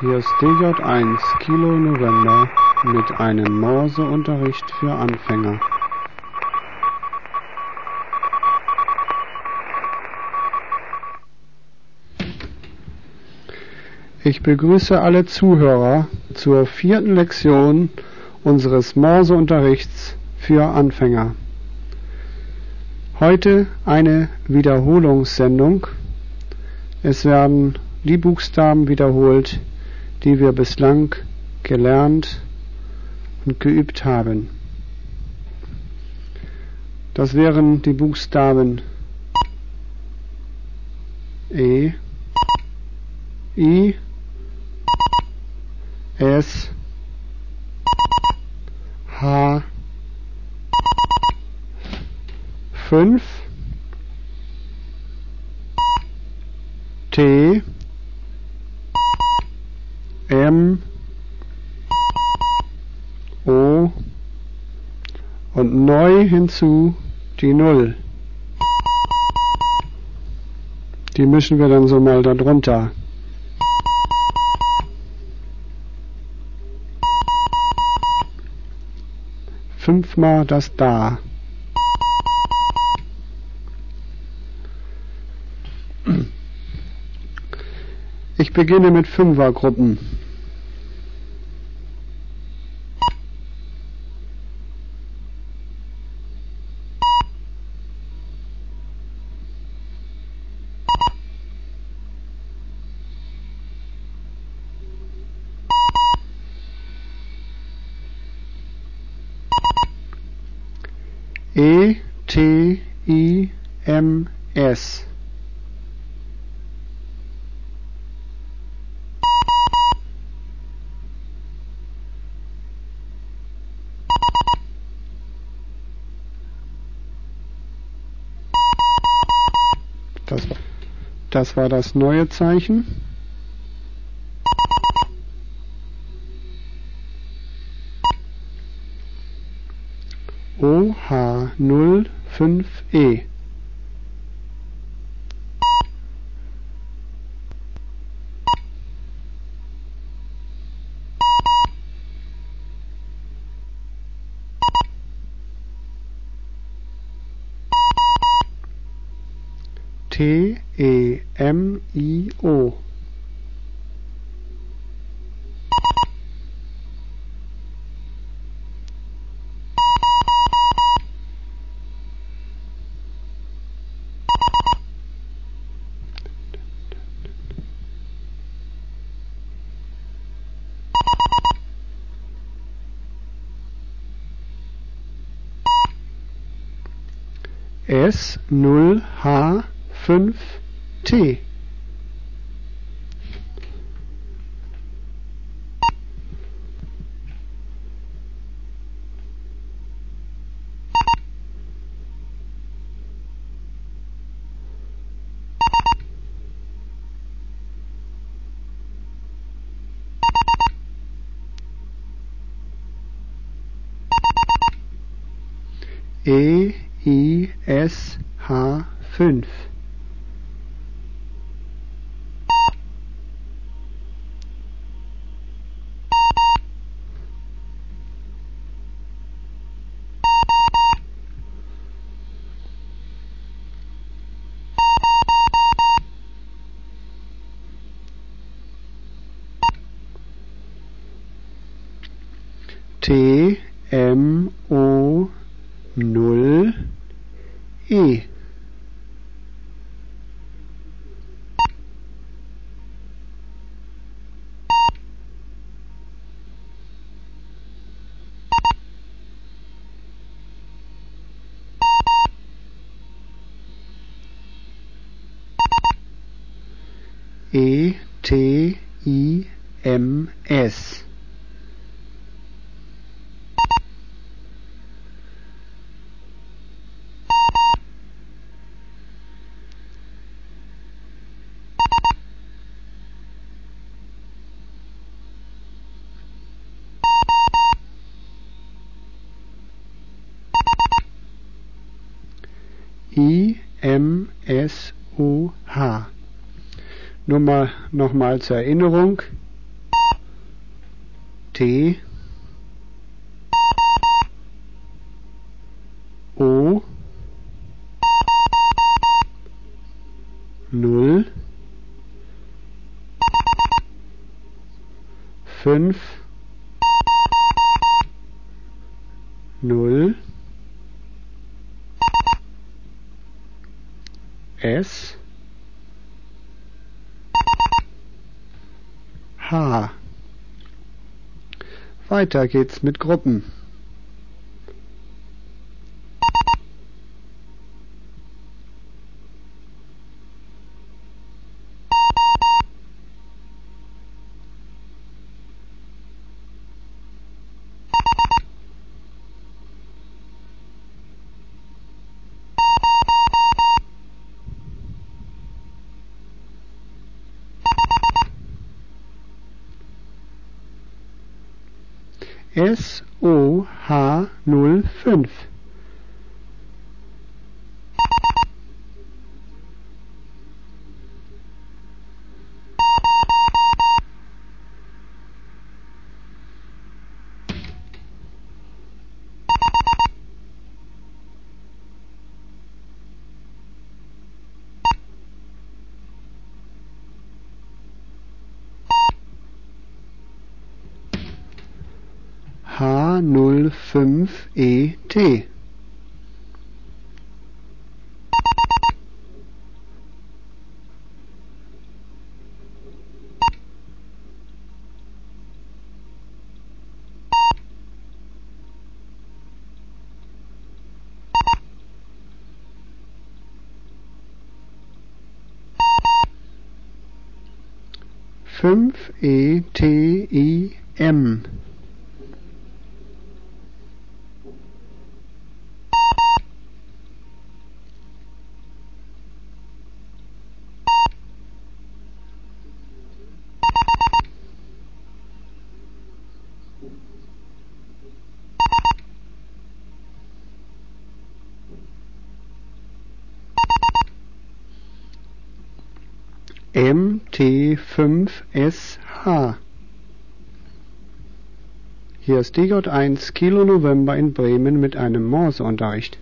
Hier ist DJ1 Kilo November mit einem Morseunterricht für Anfänger. Ich begrüße alle Zuhörer zur vierten Lektion unseres Morseunterrichts für Anfänger. Heute eine Wiederholungssendung. Es werden die Buchstaben wiederholt, die wir bislang gelernt und geübt haben. Das wären die Buchstaben E, I, S, H, 5, T, M, O und neu hinzu die Null. Die mischen wir dann so mal darunter. Fünfmal das Da. Ich beginne mit Fünfergruppen. E T I M S Das, das war das neue Zeichen. OH05E T E I O. S0H5T. 5 T M T I M S Nur mal nochmal zur Erinnerung. T. O. Null. Fünf. Null weiter geht's mit Gruppen. SOH05 5ET. Fünf E T I M MT5SH. Hier ist DJ1 Kilo November in Bremen mit einem Morseunterricht.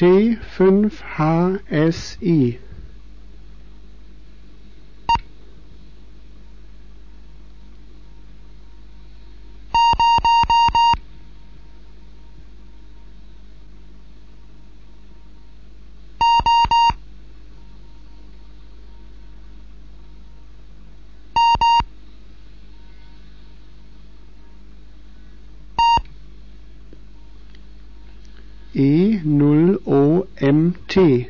T5HSI. E0O. MT.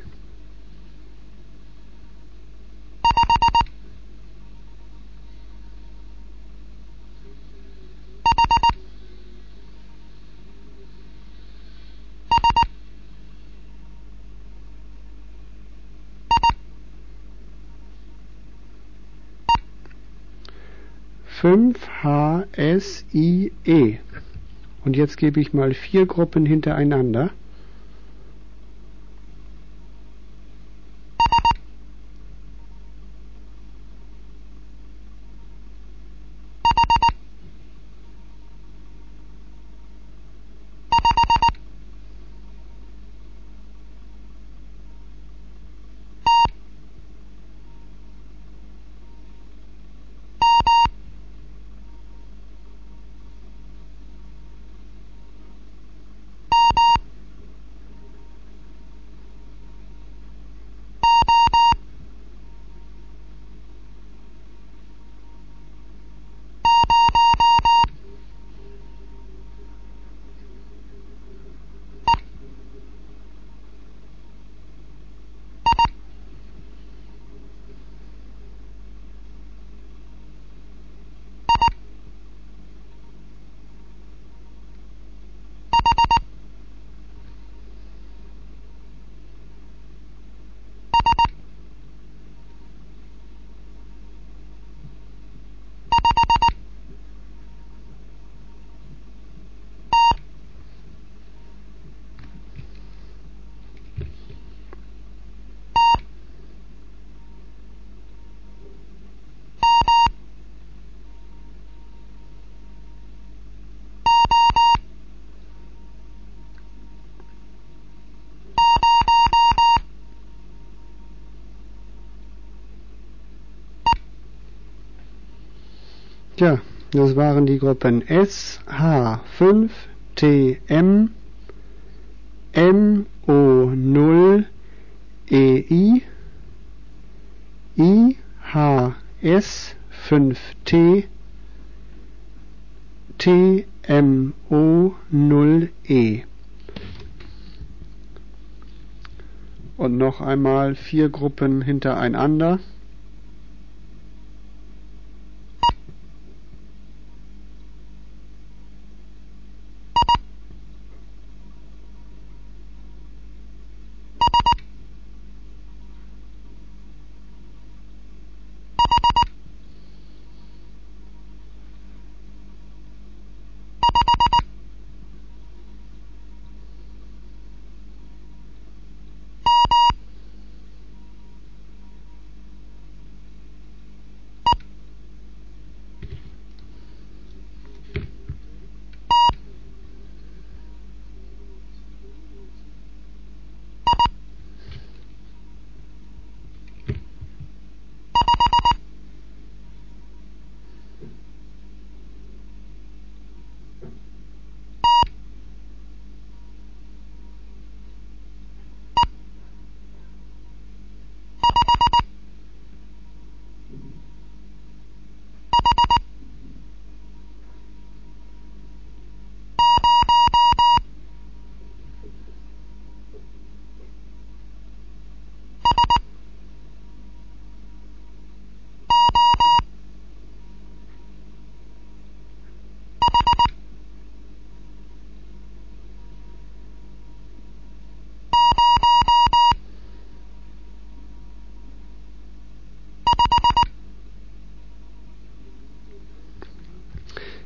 Fünf H S I E. Und jetzt gebe ich mal vier Gruppen hintereinander. Tja, das waren die Gruppen S, H, 5, T, M, M, O, 0, E, I, I, H, S, 5, T, T, M, O, 0, E. Und noch einmal vier Gruppen hintereinander.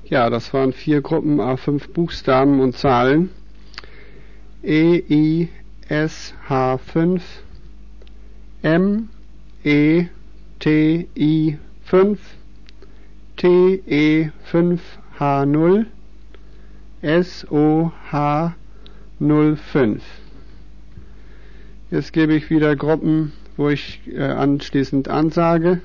Ja, das waren vier Gruppen A5 Buchstaben und Zahlen. E, I, S, H, 5, M, E, T, I, 5, T, E, 5, H, 0, S, O, H, 0, 5. Jetzt gebe ich wieder Gruppen, wo ich äh, anschließend ansage.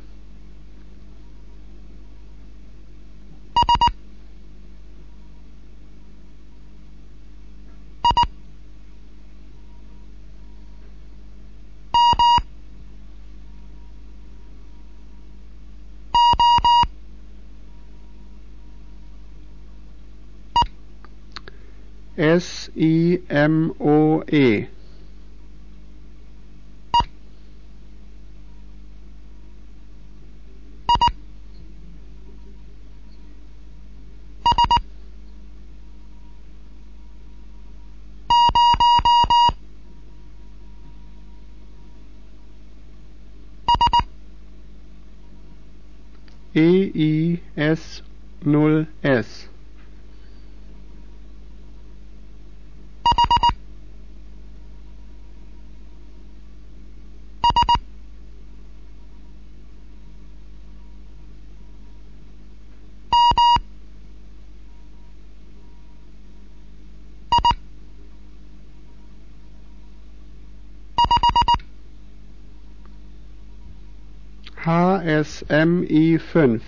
I M O E. E I S 0 S ASMI 5.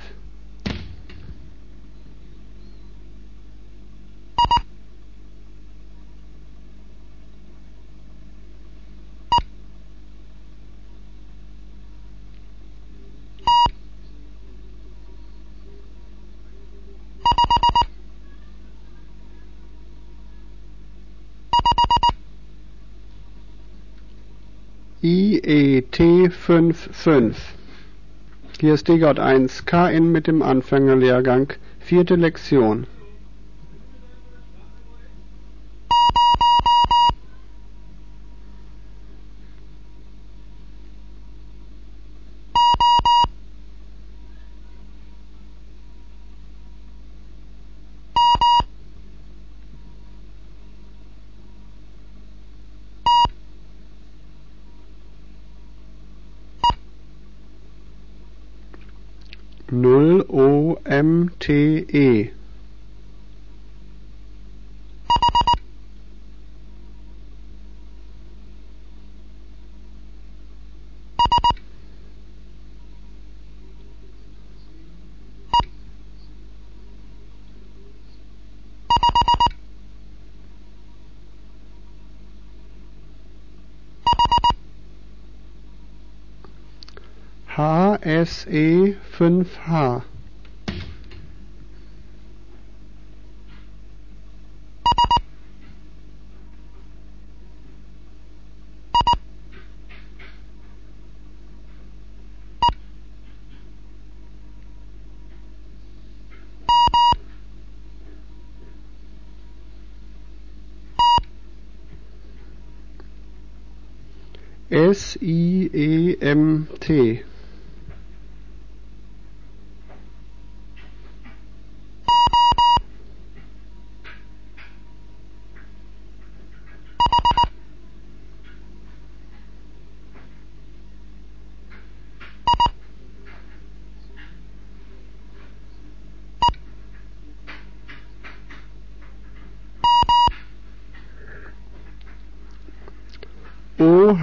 IET 55 hier ist Degot 1 KN mit dem Anfängerlehrgang, vierte Lektion. Null O M T E HSE 5H. S-I-E-M-T. O-H-I-E-M.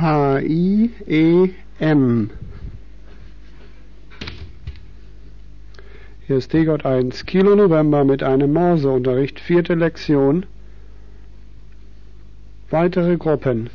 Hier ist Degott 1, Kilo November mit einem Morseunterricht, vierte Lektion. Weitere Gruppen.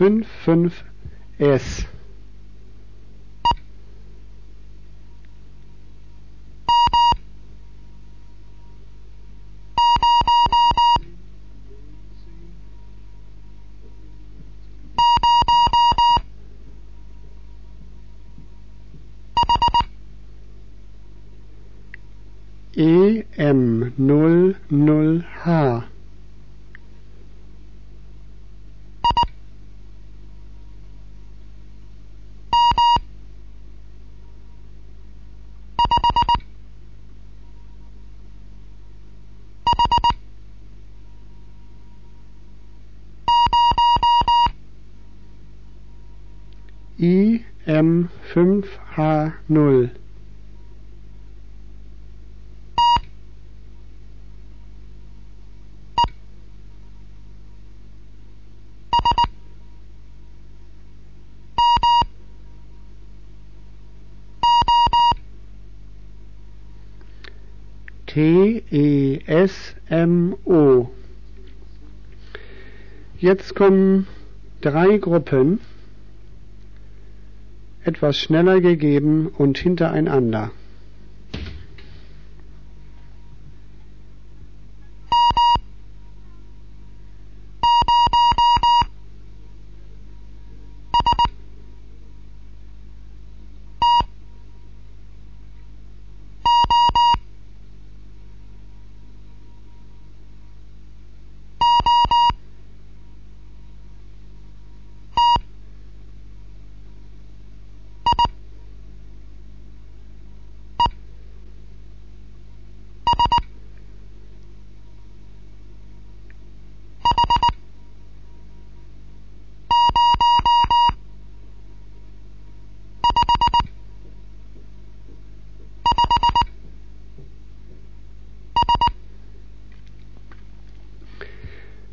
55S IM5H0 T-E-S-M-O. Jetzt kommen drei Gruppen etwas schneller gegeben und hintereinander.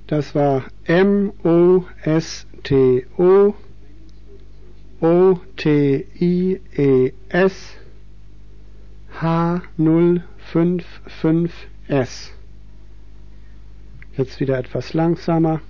Das war M-O-S-T-O O-T-I-E-S H055S. Jetzt wieder etwas langsamer.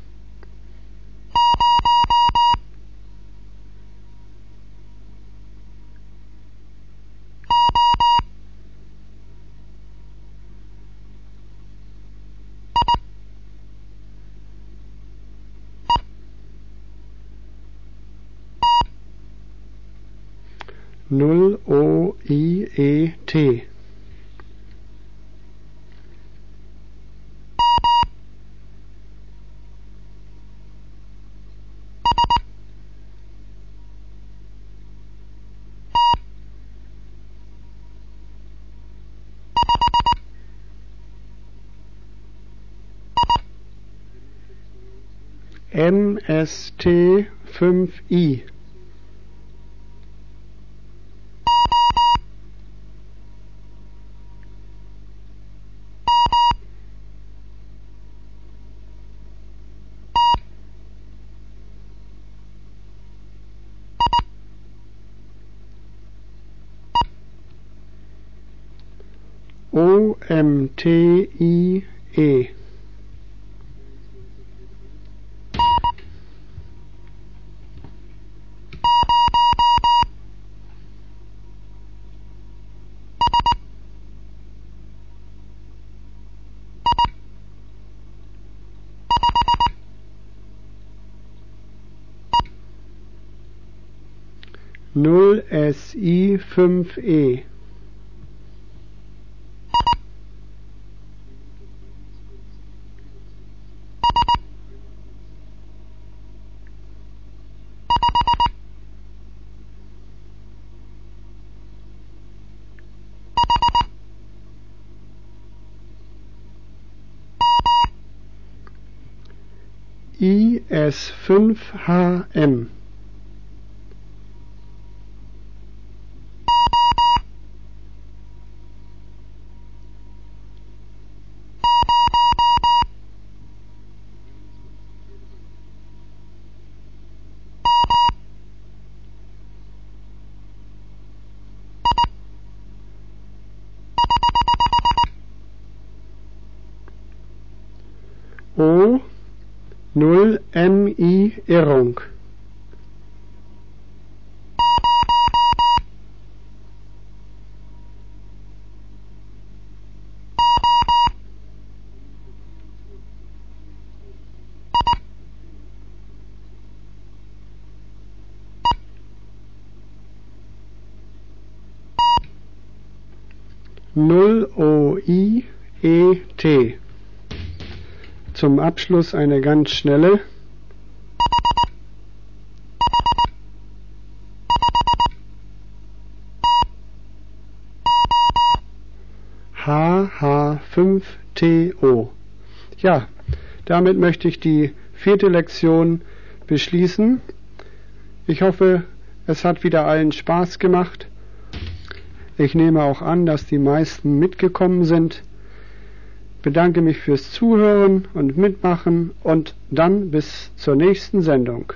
Null O I E T. M S T 5i 0SI 5E. IS5HM 0 MI Irrung. Null O I E T zum Abschluss eine ganz schnelle. HH5TO. Ja, damit möchte ich die vierte Lektion beschließen. Ich hoffe, es hat wieder allen Spaß gemacht. Ich nehme auch an, dass die meisten mitgekommen sind bedanke mich fürs Zuhören und Mitmachen und dann bis zur nächsten Sendung.